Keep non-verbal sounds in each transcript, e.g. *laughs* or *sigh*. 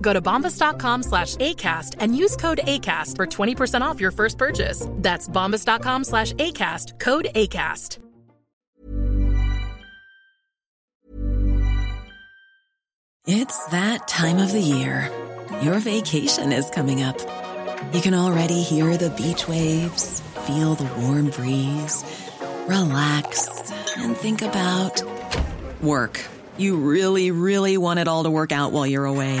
Go to bombas.com slash ACAST and use code ACAST for 20% off your first purchase. That's bombas.com slash ACAST, code ACAST. It's that time of the year. Your vacation is coming up. You can already hear the beach waves, feel the warm breeze, relax, and think about work. You really, really want it all to work out while you're away.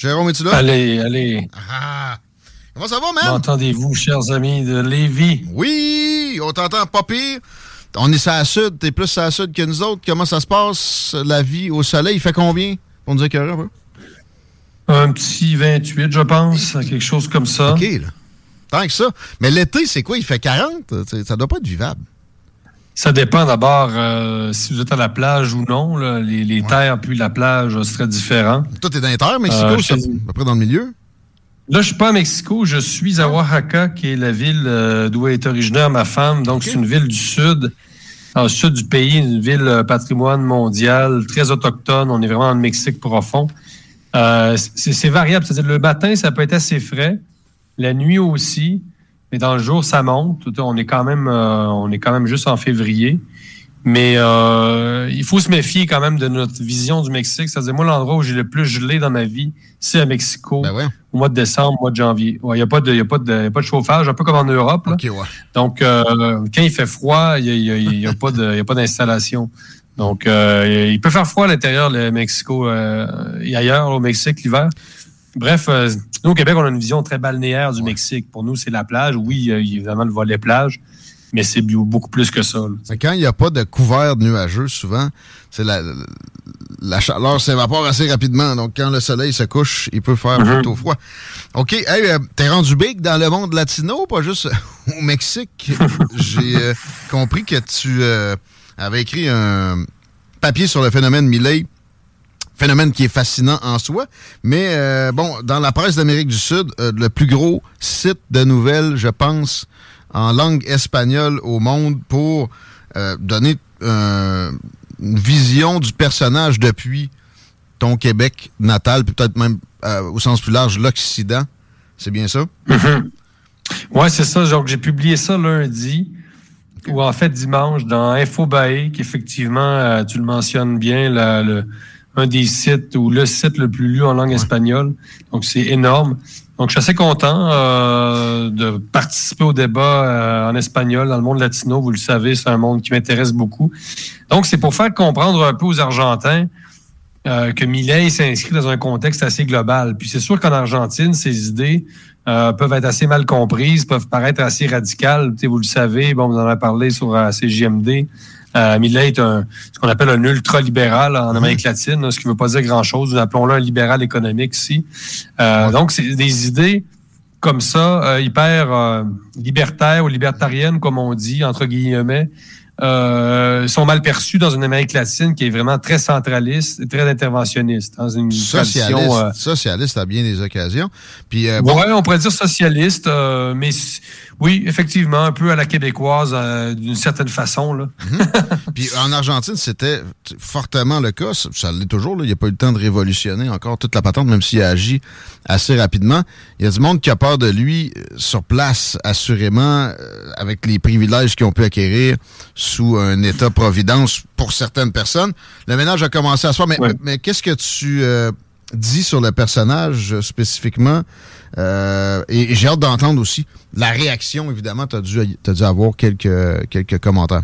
Jérôme, es-tu là? Allez, allez. Ah! Comment ça va, man? M'entendez-vous, chers amis de Lévis? Oui! On t'entend pas pire. On est sur la sud, t'es plus sur la sud que nous autres. Comment ça se passe, la vie au soleil? Il fait combien? Pour nous écœurer un peu. Un petit 28, je pense, quelque chose comme ça. OK, là. Tant que ça. Mais l'été, c'est quoi? Il fait 40? C'est- Ça doit pas être vivable. Ça dépend d'abord euh, si vous êtes à la plage ou non. là. Les, les terres puis la plage euh, seraient différents. Toi, t'es dans les terres, Mexico, Euh, c'est à peu près dans le milieu? Là, je suis pas à Mexico, je suis à Oaxaca, qui est la ville euh, d'où est originaire ma femme. Donc, c'est une ville du sud, le sud du pays, une ville euh, patrimoine mondial, très autochtone. On est vraiment dans le Mexique profond. Euh, c'est c'est variable. C'est-à-dire, le matin, ça peut être assez frais. La nuit aussi. Mais dans le jour, ça monte. On est quand même, euh, on est quand même juste en février. Mais euh, il faut se méfier quand même de notre vision du Mexique. C'est-à-dire, moi, l'endroit où j'ai le plus gelé dans ma vie, c'est à Mexico, au mois de décembre, au mois de janvier. Il n'y a, pas de- y a, pas de- y a pas de chauffage, un peu comme en Europe. là. Donc, euh, quand il fait froid, il n'y a, y a- y a pas de- y a pas d'installation. Donc, euh, il peut faire froid à l'intérieur, le Mexico, euh, et ailleurs, au Mexique, l'hiver. Bref, euh, nous, au Québec, on a une vision très balnéaire du Mexique. Pour nous, c'est la plage. Oui, il y a évidemment le volet plage, mais c'est beaucoup plus que ça. là. Quand il n'y a pas de couvert nuageux, souvent, c'est la, la chaleur s'évapore assez rapidement. Donc, quand le soleil se couche, il peut faire Mhm. plutôt froid. OK. Hey, euh, t'es rendu big dans le monde latino, pas juste *laughs* au Mexique? J'ai euh, compris que tu euh, avais écrit un papier sur le phénomène Milley. Phénomène qui est fascinant en soi. Mais euh, bon, dans la presse d'Amérique du Sud, euh, le plus gros site de nouvelles, je pense, en langue espagnole au monde pour euh, donner une vision du personnage depuis ton Québec natal, peut-être même au sens plus large, l'Occident. C'est bien ça? Ouais, c'est ça. J'ai publié ça lundi, ou en fait dimanche, dans Infobae, qui effectivement, euh, tu le mentionnes bien, le, un des sites ou le site le plus lu en langue espagnole. Donc, c'est énorme. Donc, je suis assez content euh, de participer au débat euh, en espagnol dans le monde latino. Vous le savez, c'est un monde qui m'intéresse beaucoup. Donc, c'est pour faire comprendre un peu aux Argentins euh, que Millet s'inscrit dans un contexte assez global. Puis c'est sûr qu'en Argentine, ses idées peuvent être assez mal comprises, peuvent paraître assez radicales. Vous le savez, bon, vous en avez parlé sur CJMD. Euh, Millet est un, ce qu'on appelle un ultra-libéral en Amérique latine, ce qui ne veut pas dire grand-chose. Nous appelons-le un libéral économique ici. Euh, Donc, c'est des idées comme ça, hyper libertaires ou libertariennes, comme on dit, entre guillemets, euh, sont mal perçus dans une Amérique latine qui est vraiment très centraliste et très interventionniste. Dans une socialiste, euh, socialiste à bien des occasions. Puis, euh, on pourrait dire socialiste, euh, mais oui, effectivement, un peu à la québécoise d'une certaine façon. Là. Mhm. Puis en Argentine, c'était fortement le cas. Ça l'est toujours. Là. Il n'y a pas eu le temps de révolutionner encore toute la patente, même s'il a agi assez rapidement. Il y a du monde qui a peur de lui sur place, assurément, avec les privilèges qu'ils ont pu acquérir sous un État-providence pour certaines personnes. Le ménage a commencé à se faire. Mais, mais qu'est-ce que tu euh, dis sur le personnage euh, spécifiquement? Euh, et, j'ai hâte d'entendre aussi la réaction, évidemment. Tu as, dû avoir quelques, quelques commentaires.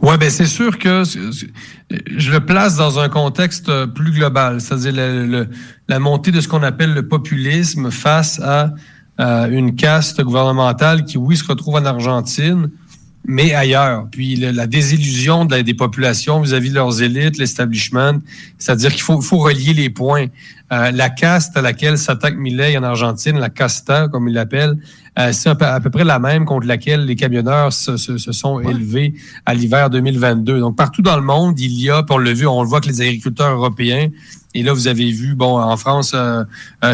Oui, ben c'est sûr que je le place dans un contexte plus global, c'est-à-dire la montée de ce qu'on appelle le populisme face à une caste gouvernementale qui, oui, se retrouve en Argentine, mais ailleurs. Puis la désillusion de des populations vis-à-vis de leurs élites, l'establishment, c'est-à-dire qu'il faut, faut relier les points. Euh, la caste à laquelle s'attaque Millet en Argentine, la casta, comme il l'appelle, euh, c'est à peu, près la même contre laquelle les camionneurs se, se, sont élevés à l'hiver 2022. Donc, partout dans le monde, il y a, on l'a vu, on le voit que les agriculteurs européens, et là, vous avez vu, bon, en France, euh,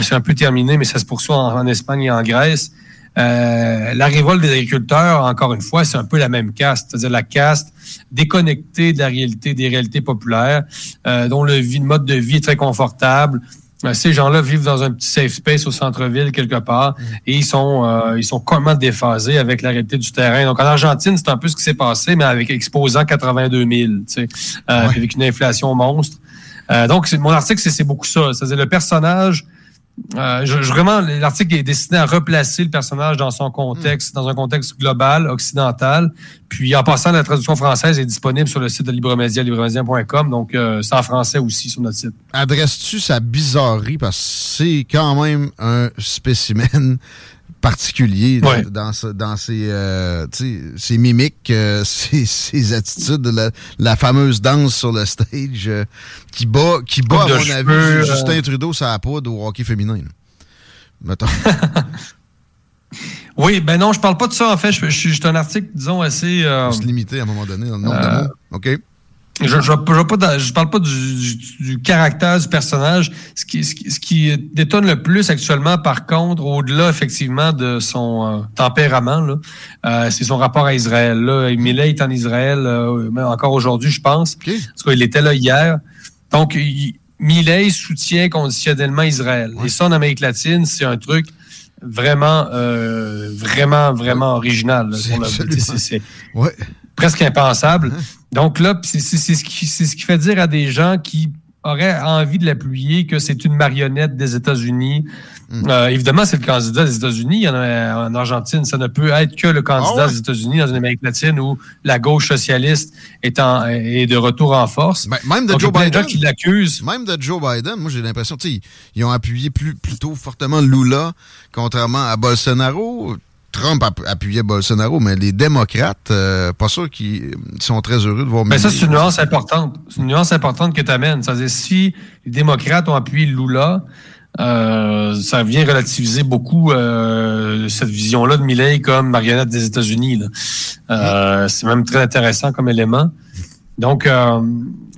c'est un peu terminé, mais ça se poursuit en Espagne et en Grèce. Euh, la révolte des agriculteurs, encore une fois, c'est un peu la même caste, c'est-à-dire la caste déconnectée de la réalité, des réalités populaires, euh, dont le, mode de vie est très confortable. Euh, ces gens-là vivent dans un petit safe space au centre-ville quelque part mm. et ils sont ils sont complètement déphasés avec la réalité du terrain. Donc en Argentine, c'est un peu ce qui s'est passé, mais avec exposant 82 000, tu sais, avec une inflation monstre. donc mon article, c'est beaucoup ça. C'est-à-dire le personnage euh, je, vraiment, l'article est destiné à replacer le personnage dans son contexte, dans un contexte global, occidental. Puis, en passant, la traduction française est disponible sur le site de Libremédia, libremédia.com. Donc, euh, c'est en français aussi sur notre site. Adresses-tu sa bizarrerie? Parce que c'est quand même un spécimen particulier dans, dans ses, euh, ses mimiques, euh, *laughs* ses, attitudes, la, la, fameuse danse sur le stage euh, qui bat, qui bat à mon avis, Justin Trudeau, ça a pas au hockey féminin. Mettons. *laughs* oui, ben non, je parle pas de ça en fait. Je, suis un article, disons, assez. se limiter à un moment donné dans le nombre de mots. OK. Je je, je, parle pas du, caractère du personnage. Ce qui, ce, qui, détonne le plus actuellement, par contre, au-delà effectivement de son euh, tempérament, là, euh, c'est son rapport à Israël. Là, Millet est en Israël, euh, encore aujourd'hui, je pense. Parce qu'il était là hier. Donc, Millet soutient conditionnellement Israël. Et ça, en Amérique latine, c'est un truc vraiment, vraiment, vraiment original. C'est presque impensable. Hein? Donc là, c'est ce, qui, ce qui fait dire à des gens qui auraient envie de l'appuyer que c'est une marionnette des États-Unis. Hmm. Euh, évidemment, c'est le candidat des États-Unis. Il y en a en Argentine. Ça ne peut être que le candidat ah des États-Unis dans une Amérique latine où la gauche socialiste est, en, est de retour en force. Ben, même de Joe Biden. qui l'accusent. Même de Joe Biden, moi j'ai l'impression, ils ont appuyé plus, plutôt fortement Lula, contrairement à Bolsonaro. Trump appuyait Bolsonaro, mais les démocrates, euh, pas sûr qu'ils sont très heureux de voir. Mais ça, c'est une nuance importante. C'est une nuance importante que tu amènes. C'est-à-dire, si les démocrates ont appuyé Lula, euh, ça vient relativiser beaucoup euh, cette vision-là de Milley comme marionnette des États-Unis. c'est même très intéressant comme élément. Donc,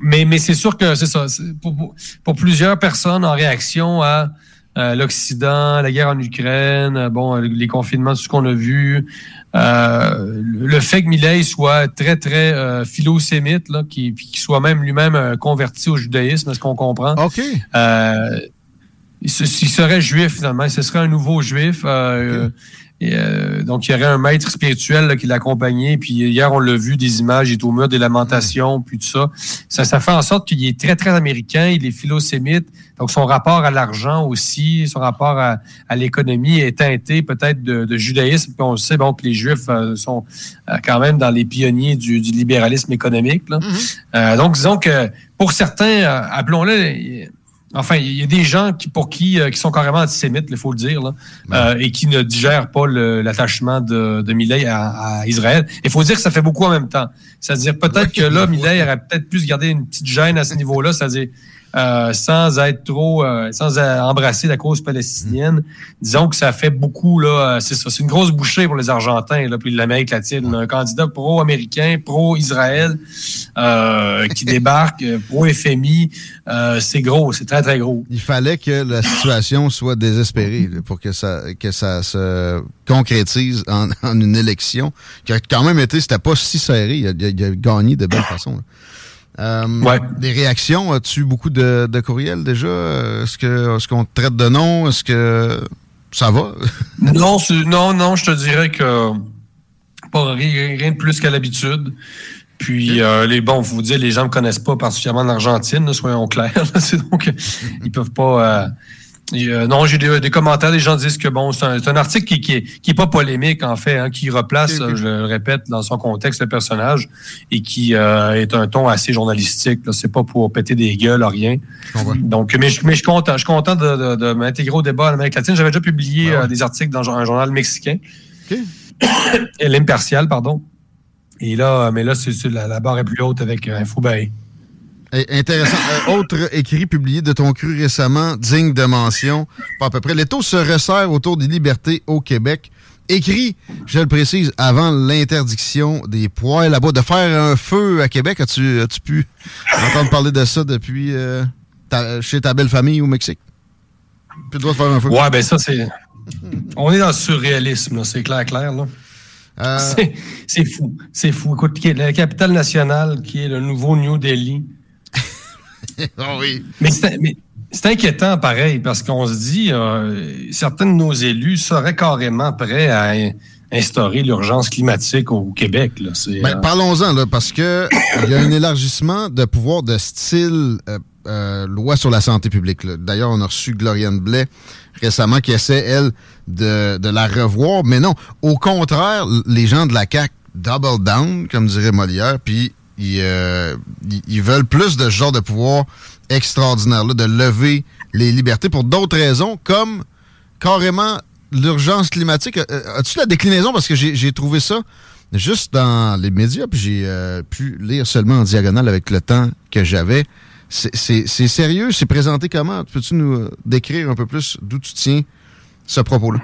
mais, mais c'est sûr que c'est ça. Pour, pour, plusieurs personnes en réaction à euh, l'Occident, la guerre en Ukraine, euh, bon, les confinements, tout ce qu'on a vu, euh, le fait que Millet soit très, très euh, philo-sémite, là, qui, qui soit même lui-même converti au judaïsme, est-ce qu'on comprend? OK. il, serait juif, finalement. Ce serait un nouveau juif. Euh, donc, il y aurait un maître spirituel qui l'accompagnait. Puis hier, on l'a vu, des images, il est au mur des lamentations, puis tout ça. Ça, ça fait en sorte qu'il est très, très américain, il est philosémite. Donc, son rapport à l'argent aussi, son rapport à, l'économie est teinté peut-être de, judaïsme. Puis on sait bon, que les Juifs euh, sont euh, quand même dans les pionniers du, libéralisme économique. Mm-hmm. donc, disons que pour certains, appelons-le Enfin, il y a des gens qui, pour qui, euh, qui sont carrément antisémites, il faut le dire, là, euh, et qui ne digèrent pas l'attachement de, de à, Israël. Il faut dire que ça fait beaucoup en même temps. C'est-à-dire peut-être que là, Millet aurait peut-être pu se garder une petite gêne à ce niveau-là, c'est-à-dire euh, sans être trop, euh, sans embrasser la cause palestinienne. Disons que ça fait beaucoup, là, euh, c'est ça, c'est une grosse bouchée pour les Argentins, là, puis l'Amérique latine. Un candidat pro-américain, pro-Israël, qui *laughs* débarque, pro-FMI, c'est gros, c'est très, très gros. Il fallait que la situation soit désespérée pour que ça, que ça se concrétise en, une élection qui a quand même été, c'était pas si serré, il a, il a gagné de belle façon. Euh, Des réactions, as-tu beaucoup de, de, courriels déjà? Est-ce que est-ce qu'on te traite de nom? Est-ce que ça va? *laughs* non, non, non, je te dirais que pas rien, de plus qu'à l'habitude. Puis euh, les bons, vous dire, les gens ne connaissent pas particulièrement l'Argentine, soyons clairs. *laughs* donc ils peuvent pas. Euh, euh, non, j'ai des, commentaires, des gens disent que bon, c'est un, article qui, qui, est, pas polémique en fait, hein, qui replace, je le répète, dans son contexte le personnage et qui euh, est un ton assez journalistique. C'est pas pour péter des gueules, rien. Donc, mais, je, mais je suis content, je suis content de, m'intégrer au débat en Amérique latine. J'avais déjà publié euh, des articles dans un journal mexicain, *coughs* l'Impartial, pardon. Et là, mais là, c'est la, la, barre est plus haute avec Infobay. Intéressant. Euh, autre écrit publié de ton cru récemment, digne de mention, pas à peu près. Les taux se resserrent autour des libertés au Québec. Écrit, je le précise, avant l'interdiction des poils là-bas, de faire un feu à Québec. As-tu as pu entendre parler de ça depuis euh, chez ta belle famille au Mexique? Tu dois faire un feu. Ouais, ben ça, c'est. On est dans le surréalisme, c'est clair, clair, là. Euh, c'est fou. C'est fou. Écoute, la capitale nationale, qui est le nouveau New Delhi, *laughs* Ah oui. Mais c'est inquiétant pareil, parce qu'on se dit, euh, certains de nos élus seraient carrément prêts à instaurer l'urgence climatique au Québec. Ben, euh, Parlons-en, parce que *coughs* il y a un élargissement de pouvoir de style euh, loi sur la santé publique. D'ailleurs, on a reçu Gloriane Blais récemment qui essaie, elle, de, de la revoir. Mais non, au contraire, les gens de la CAC double down, comme dirait Molière, puis euh, ils, veulent plus de ce genre de pouvoir extraordinaire-là, de lever les libertés pour d'autres raisons, comme carrément l'urgence climatique. Euh, euh, as-tu la déclinaison? Parce que j'ai trouvé ça juste dans les médias, puis j'ai pu lire seulement en diagonale avec le temps que j'avais. C'est sérieux? C'est présenté comment? Peux-tu nous décrire un peu plus d'où tu tiens ce propos-là?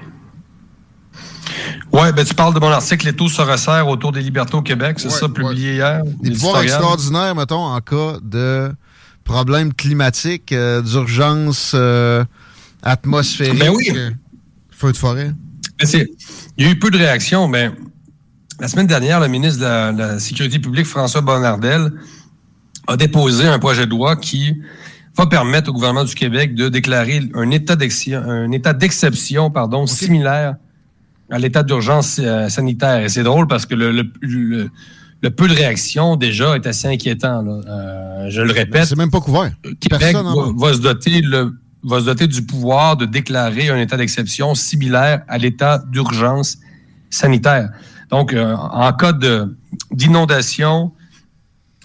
Oui, ben tu parles de mon article Les taux se resserrent autour des libertés au Québec, c'est ça, publié hier. Des pouvoirs extraordinaires, mettons, en cas de problèmes climatiques, euh, d'urgence euh, atmosphérique, ben oui. Euh, feu de forêt. Ben, il y a eu peu de réactions, mais la semaine dernière, le ministre de la, Sécurité publique, François Bonnardel, a déposé un projet de loi qui va permettre au gouvernement du Québec de déclarer un état d'exception pardon, similaire à l'état d'urgence euh, sanitaire. Et c'est drôle parce que le, peu de réaction déjà est assez inquiétant. Euh, je le répète. C'est même pas couvert. Québec va, se doter va se doter du pouvoir de déclarer un état d'exception similaire à l'état d'urgence sanitaire. Donc, euh, en cas d'inondation,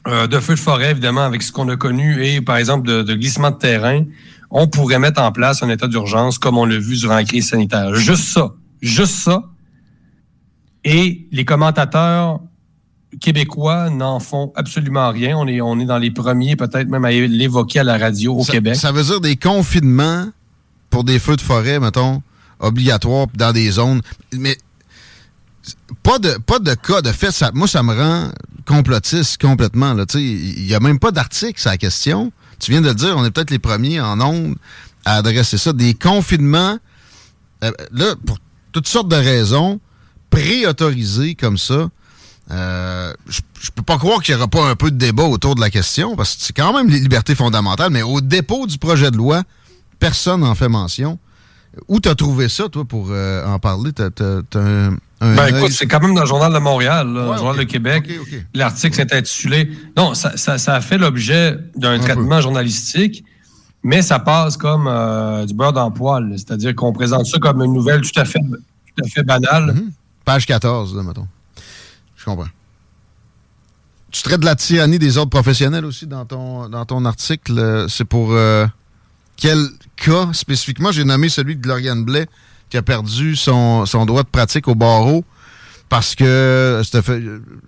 de feu de forêt, évidemment, avec ce qu'on a connu, et par exemple de, de, glissement de terrain, on pourrait mettre en place un état d'urgence comme on l'a vu durant la crise sanitaire. Juste ça. Juste ça. Et les commentateurs québécois n'en font absolument rien. On est, on est dans les premiers, peut-être même à l'évoquer à la radio au Québec. Ça veut dire des confinements pour des feux de forêt, mettons, obligatoires dans des zones. Mais pas de, pas de cas de fait. Ça, moi, ça me rend complotiste complètement. Il n'y a même pas d'article sur la question. Tu viens de le dire, on est peut-être les premiers en ondes à adresser ça. Des confinements, euh, là, pour toutes sortes de raisons, préautorisées comme ça. Euh, je, peux pas croire qu'il n'y aura pas un peu de débat autour de la question, parce que c'est quand même les libertés fondamentales, mais au dépôt du projet de loi, personne n'en fait mention. Où t'as trouvé ça, toi, pour euh, en parler? T'as, un, ben, écoute, c'est quand même dans le Journal de Montréal, le Journal de Québec. L'article s'est intitulé... Non, ça, ça, a fait l'objet d'un traitement journalistique mais ça passe comme euh, du beurre dans poil. C'est-à-dire qu'on présente ça comme une nouvelle tout à fait, tout à fait banale. Mhm. Page 14, là, mettons. Je comprends. Tu traites de la tyrannie des ordres professionnels aussi dans ton, dans ton article. C'est pour euh, quel cas spécifiquement? J'ai nommé celui de Gloriane Blais qui a perdu son, son droit de pratique au barreau parce que c'était fait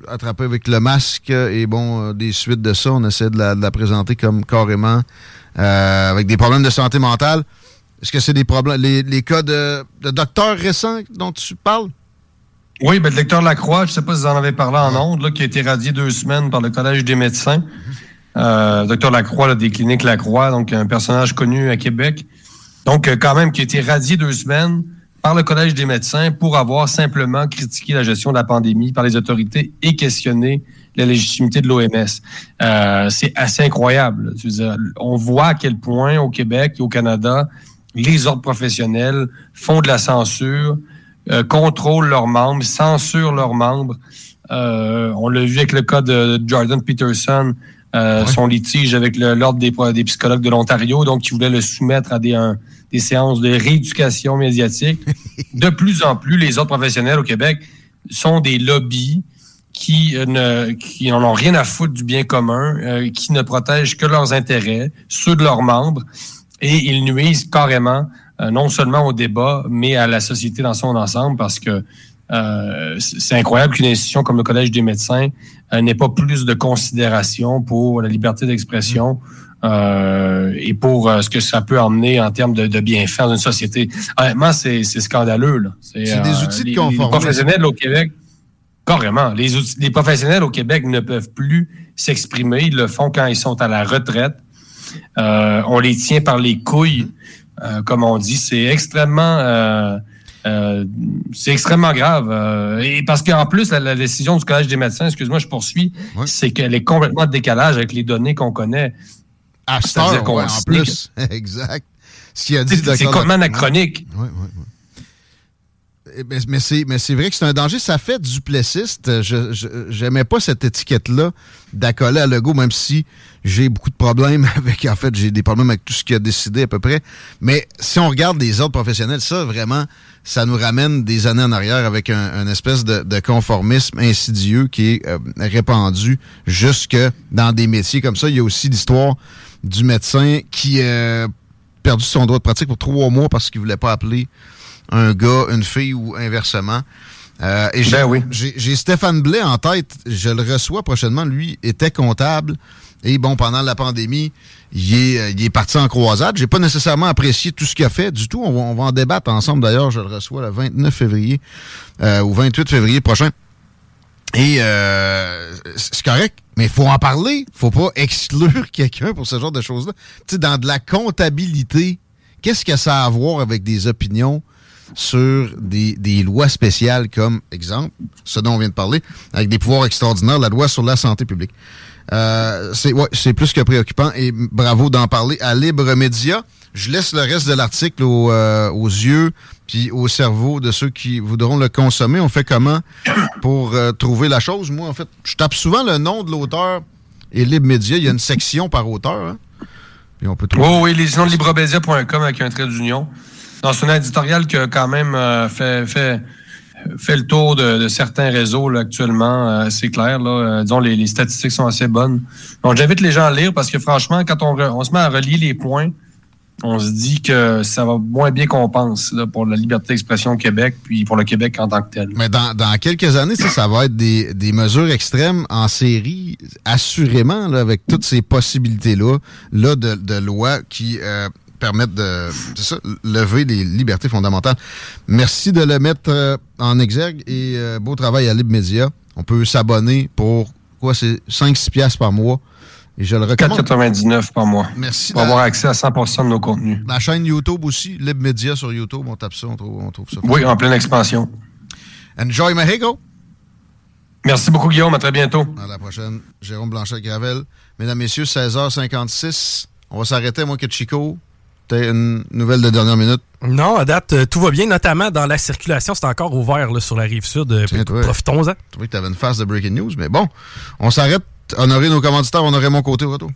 attraper avec le masque et bon, euh, des suites de ça, on essaie de la présenter comme carrément euh, avec des problèmes de santé mentale. Est-ce que c'est des problèmes, les, cas de, docteurs récents dont tu parles? Oui, ben, le docteur Lacroix, je ne sais pas si vous en avez parlé en ondes, là, qui a été radié deux semaines par le Collège des médecins. Euh, docteur Lacroix, des cliniques Lacroix, donc un personnage connu à Québec. Donc, euh, quand même, qui a été radié deux semaines par le Collège des médecins pour avoir simplement critiqué la gestion de la pandémie par les autorités et questionné la légitimité de l'OMS. Euh, c'est assez incroyable. on voit à quel point au Québec et au Canada, les ordres professionnels font de la censure, euh, contrôlent leurs membres, censurent leurs membres. Euh, on l'a vu avec le cas de Jordan Peterson, euh, son litige avec l'Ordre des, des, psychologues de l'Ontario, donc qui voulait le soumettre à des, des séances de rééducation médiatique. de plus en plus, les ordres professionnels au Québec sont des lobbies qui ne qui n'en ont rien à foutre du bien commun, qui ne protègent que leurs intérêts, ceux de leurs membres et ils nuisent carrément euh, non seulement au débat, mais à la société dans son ensemble parce que euh, c'est incroyable qu'une institution comme le Collège des médecins euh, n'ait pas plus de considération pour la liberté d'expression et pour ce que ça peut emmener en termes de, de bienfaits dans une société. Honnêtement, c'est scandaleux. C'est des outils de conformisme. Les professionnels au Québec, carrément, les, les professionnels au Québec ne peuvent plus s'exprimer. Ils le font quand ils sont à la retraite. Euh, on les tient par les couilles, euh, comme on dit. C'est extrêmement... Euh, c'est extrêmement grave. et parce qu'en plus, la, décision du Collège des médecins, excuse-moi, je poursuis, c'est qu'elle est complètement décalage avec les données qu'on connaît. À Star, en plus. *laughs* exact. C'est complètement anachronique. Oui, oui, oui. Mais, c'est vrai que c'est un danger. Ça fait duplessiste. Je n'aimais pas cette étiquette-là d'accoler à Legault, même si j'ai beaucoup de problèmes *laughs* avec. En fait, j'ai des problèmes avec tout ce qu'il a décidé à peu près. Mais si on regarde les autres professionnels, ça, vraiment, ça nous ramène des années en arrière avec un, espèce de, conformisme insidieux qui est euh, répandu jusque dans des métiers comme ça. Il y a aussi l'histoire du médecin qui a perdu son droit de pratique pour trois mois parce qu'il voulait pas appeler un gars, une fille ou inversement. Euh, et ben j'ai Stéphane Blais en tête, je le reçois prochainement. Lui était comptable. Et bon, pendant la pandémie, il est, euh, il est parti en croisade. J'ai pas nécessairement apprécié tout ce qu'il a fait du tout. On va, en débattre ensemble. D'ailleurs, je le reçois le 29 février euh, ou 28 février prochain. Et c'est correct, mais il faut en parler. faut pas exclure *laughs* quelqu'un pour ce genre de choses-là. Tu sais, dans de la comptabilité, qu'est-ce que ça a à voir avec des opinions sur des, lois spéciales comme, exemple, ce dont on vient de parler, avec des pouvoirs extraordinaires, la loi sur la santé publique? Euh, c'est ouais, plus que préoccupant et bravo d'en parler à Libre Média. Je laisse le reste de l'article euh, aux, yeux puis au cerveau de ceux qui voudront le consommer. On fait comment pour euh, trouver la chose? Moi, en fait, je tape souvent le nom de l'auteur et Libre. Il y a une section par auteur. Hein? on peut trouver... Oh, oui, les noms de libremedia.com avec un trait d'union. C'est un éditorial qui a quand même euh, fait, le tour de, certains réseaux actuellement. C'est clair. Là, disons, les, statistiques sont assez bonnes. Donc, j'invite les gens à lire parce que franchement, quand on, on se met à relier les points, on se dit que ça va moins bien qu'on pense là, pour la liberté d'expression au Québec, puis pour le Québec en tant que tel. Mais dans, dans quelques années, ça, ça va être des, des mesures extrêmes en série, assurément, là, avec toutes ces possibilités-là là, de, de loi qui permettre de ça, lever les libertés fondamentales. Merci de le mettre euh, en exergue et euh, beau travail à Libre Média. On peut s'abonner pour quoi c'est 5-6 piastres par mois. Et je le recommande. 4,99 par mois. Merci. Pour avoir accès à 100% de nos contenus. La chaîne YouTube aussi, Libre Média sur YouTube, on tape ça, on trouve, ça. Oui, en pleine expansion. Enjoy Mexico. Merci beaucoup, Guillaume. À très bientôt. À la prochaine. Jérôme Blanchet-Gravel. Mesdames, Messieurs, 16h56. On va s'arrêter, moi, que Chico une nouvelle de dernière minute? Non, à date, euh, tout va bien, notamment dans la circulation. C'est encore ouvert sur la rive sud. Euh, profitons-en. Je trouvais que tu avais une phase de breaking news, mais bon, on s'arrête honorer nos commanditaires, on aurait mon côté au retour.